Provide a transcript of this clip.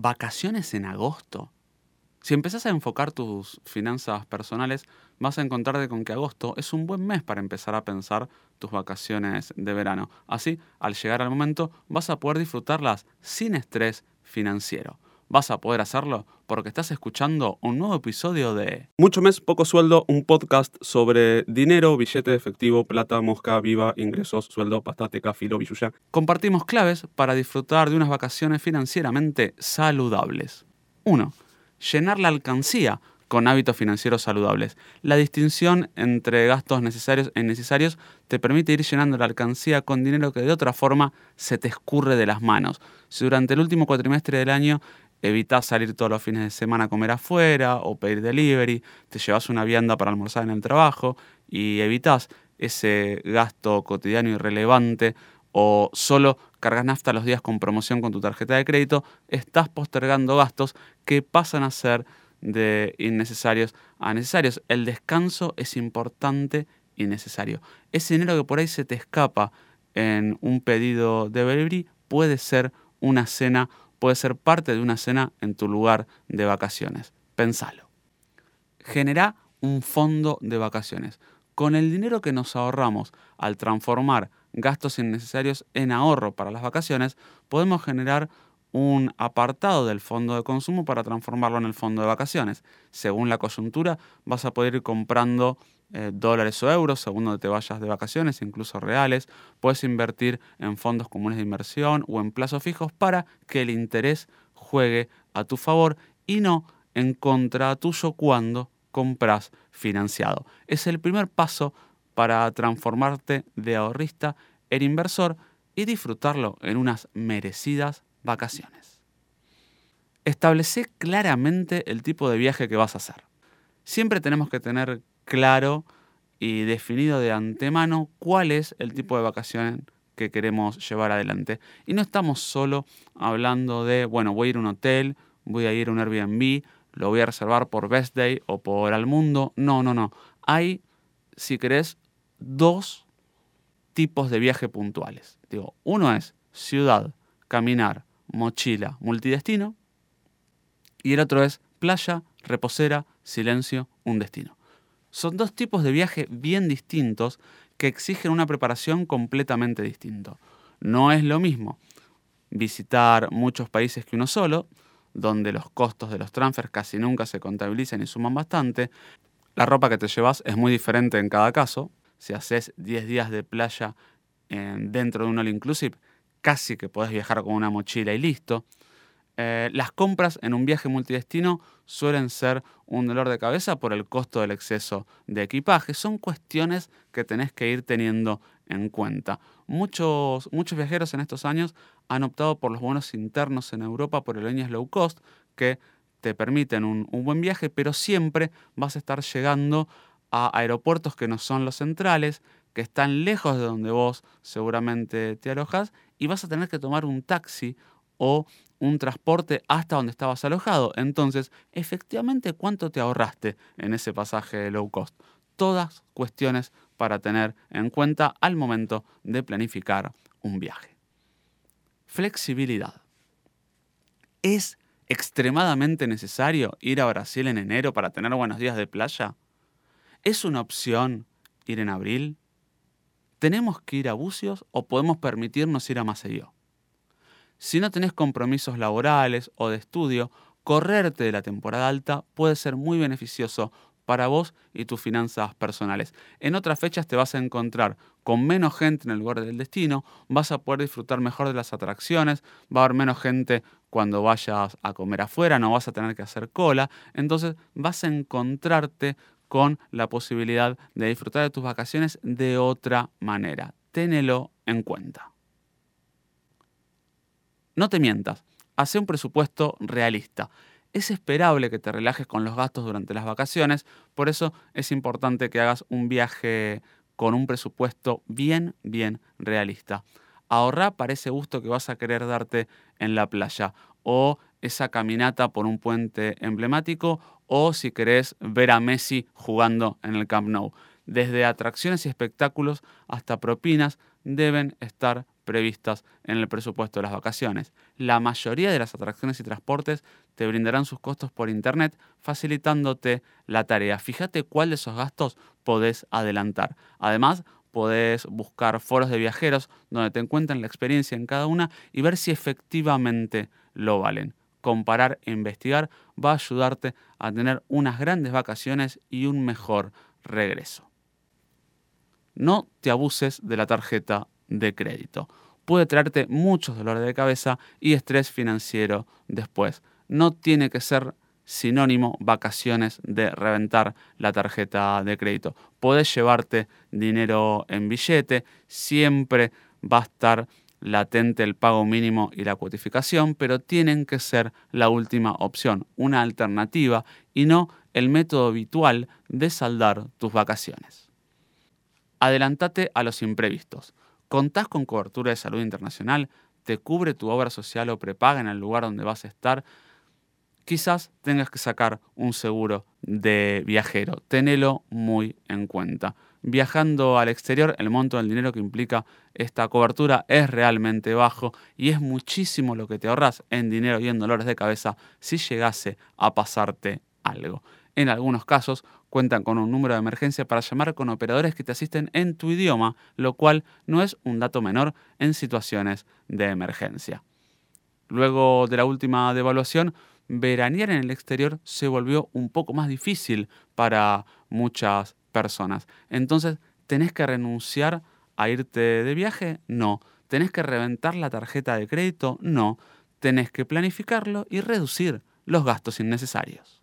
vacaciones en agosto. Si empezás a enfocar tus finanzas personales, vas a encontrarte con que agosto es un buen mes para empezar a pensar tus vacaciones de verano. Así, al llegar al momento, vas a poder disfrutarlas sin estrés financiero. Vas a poder hacerlo porque estás escuchando un nuevo episodio de Mucho mes, poco sueldo, un podcast sobre dinero, billete de efectivo, plata, mosca, viva, ingresos, sueldo, pastate, filo, billuya. Compartimos claves para disfrutar de unas vacaciones financieramente saludables. 1. Llenar la alcancía con hábitos financieros saludables. La distinción entre gastos necesarios e innecesarios te permite ir llenando la alcancía con dinero que de otra forma se te escurre de las manos. Si durante el último cuatrimestre del año evitas salir todos los fines de semana a comer afuera o pedir delivery, te llevas una vianda para almorzar en el trabajo y evitas ese gasto cotidiano irrelevante o solo cargas nafta los días con promoción con tu tarjeta de crédito, estás postergando gastos que pasan a ser de innecesarios a necesarios. El descanso es importante y necesario. Ese dinero que por ahí se te escapa en un pedido de delivery puede ser una cena, puede ser parte de una cena en tu lugar de vacaciones. Pensalo. Genera un fondo de vacaciones. Con el dinero que nos ahorramos al transformar gastos innecesarios en ahorro para las vacaciones, podemos generar un apartado del fondo de consumo para transformarlo en el fondo de vacaciones. Según la coyuntura, vas a poder ir comprando eh, dólares o euros según donde te vayas de vacaciones, incluso reales. Puedes invertir en fondos comunes de inversión o en plazos fijos para que el interés juegue a tu favor y no en contra tuyo cuando compras financiado. Es el primer paso para transformarte de ahorrista en inversor y disfrutarlo en unas merecidas vacaciones. Establece claramente el tipo de viaje que vas a hacer. Siempre tenemos que tener claro y definido de antemano cuál es el tipo de vacación que queremos llevar adelante. Y no estamos solo hablando de, bueno, voy a ir a un hotel, voy a ir a un Airbnb, lo voy a reservar por Best Day o por Al Mundo. No, no, no. Hay, si querés, dos tipos de viaje puntuales. Digo, uno es ciudad, caminar, mochila, multidestino. Y el otro es playa, reposera, silencio, un destino. Son dos tipos de viaje bien distintos que exigen una preparación completamente distinta. No es lo mismo visitar muchos países que uno solo, donde los costos de los transfers casi nunca se contabilizan y suman bastante. La ropa que te llevas es muy diferente en cada caso. Si haces 10 días de playa dentro de un all inclusive, casi que podés viajar con una mochila y listo. Eh, las compras en un viaje multidestino suelen ser un dolor de cabeza por el costo del exceso de equipaje. Son cuestiones que tenés que ir teniendo en cuenta. Muchos, muchos viajeros en estos años han optado por los bonos internos en Europa por aerolíneas low cost que te permiten un, un buen viaje, pero siempre vas a estar llegando a aeropuertos que no son los centrales, que están lejos de donde vos seguramente te alojas y vas a tener que tomar un taxi o un transporte hasta donde estabas alojado. Entonces, efectivamente, ¿cuánto te ahorraste en ese pasaje low cost? Todas cuestiones para tener en cuenta al momento de planificar un viaje. Flexibilidad. ¿Es extremadamente necesario ir a Brasil en enero para tener buenos días de playa? ¿Es una opción ir en abril? ¿Tenemos que ir a Bucios o podemos permitirnos ir a Maceió? Si no tenés compromisos laborales o de estudio, correrte de la temporada alta puede ser muy beneficioso para vos y tus finanzas personales. En otras fechas te vas a encontrar con menos gente en el lugar del destino, vas a poder disfrutar mejor de las atracciones, va a haber menos gente cuando vayas a comer afuera, no vas a tener que hacer cola, entonces vas a encontrarte con la posibilidad de disfrutar de tus vacaciones de otra manera. Ténelo en cuenta. No te mientas, hace un presupuesto realista. Es esperable que te relajes con los gastos durante las vacaciones, por eso es importante que hagas un viaje con un presupuesto bien, bien realista. Ahorra para ese gusto que vas a querer darte en la playa o esa caminata por un puente emblemático o si querés ver a Messi jugando en el Camp Nou. Desde atracciones y espectáculos hasta propinas deben estar previstas en el presupuesto de las vacaciones. La mayoría de las atracciones y transportes te brindarán sus costos por internet, facilitándote la tarea. Fíjate cuál de esos gastos podés adelantar. Además, podés buscar foros de viajeros donde te encuentren la experiencia en cada una y ver si efectivamente lo valen. Comparar e investigar va a ayudarte a tener unas grandes vacaciones y un mejor regreso. No te abuses de la tarjeta de crédito. Puede traerte muchos dolores de cabeza y estrés financiero después. No tiene que ser sinónimo vacaciones de reventar la tarjeta de crédito. Puedes llevarte dinero en billete, siempre va a estar latente el pago mínimo y la cuotificación, pero tienen que ser la última opción, una alternativa y no el método habitual de saldar tus vacaciones. Adelantate a los imprevistos. ¿Contás con cobertura de salud internacional? ¿Te cubre tu obra social o prepaga en el lugar donde vas a estar? quizás tengas que sacar un seguro de viajero. Tenelo muy en cuenta. Viajando al exterior, el monto del dinero que implica esta cobertura es realmente bajo y es muchísimo lo que te ahorras en dinero y en dolores de cabeza si llegase a pasarte algo. En algunos casos cuentan con un número de emergencia para llamar con operadores que te asisten en tu idioma, lo cual no es un dato menor en situaciones de emergencia. Luego de la última devaluación, veranear en el exterior se volvió un poco más difícil para muchas personas. Entonces, ¿tenés que renunciar a irte de viaje? No. ¿Tenés que reventar la tarjeta de crédito? No. Tenés que planificarlo y reducir los gastos innecesarios.